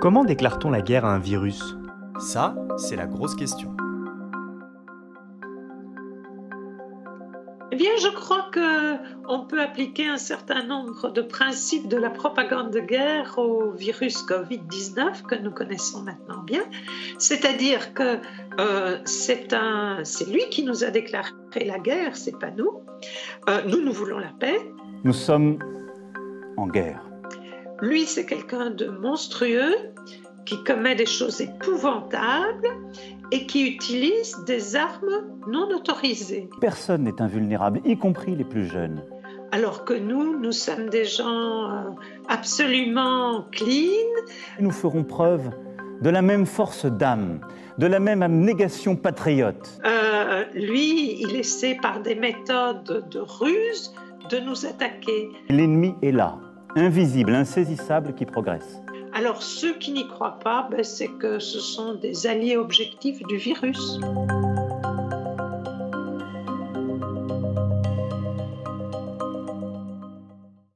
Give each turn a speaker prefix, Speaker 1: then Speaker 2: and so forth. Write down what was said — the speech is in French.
Speaker 1: Comment déclare-t-on la guerre à un virus?
Speaker 2: Ça, c'est la grosse question.
Speaker 3: Eh bien, je crois qu'on peut appliquer un certain nombre de principes de la propagande de guerre au virus Covid-19 que nous connaissons maintenant bien. C'est-à-dire que euh, c'est lui qui nous a déclaré la guerre, c'est pas nous. Euh, nous, nous voulons la paix.
Speaker 4: Nous sommes en guerre.
Speaker 3: Lui, c'est quelqu'un de monstrueux qui commet des choses épouvantables et qui utilise des armes non autorisées.
Speaker 4: Personne n'est invulnérable, y compris les plus jeunes.
Speaker 3: Alors que nous, nous sommes des gens euh, absolument clean.
Speaker 4: Nous ferons preuve de la même force d'âme, de la même abnégation patriote.
Speaker 3: Euh, lui, il essaie par des méthodes de ruse de nous attaquer.
Speaker 4: L'ennemi est là, invisible, insaisissable, qui progresse.
Speaker 3: Alors ceux qui n'y croient pas, ben, c'est que ce sont des alliés objectifs du virus.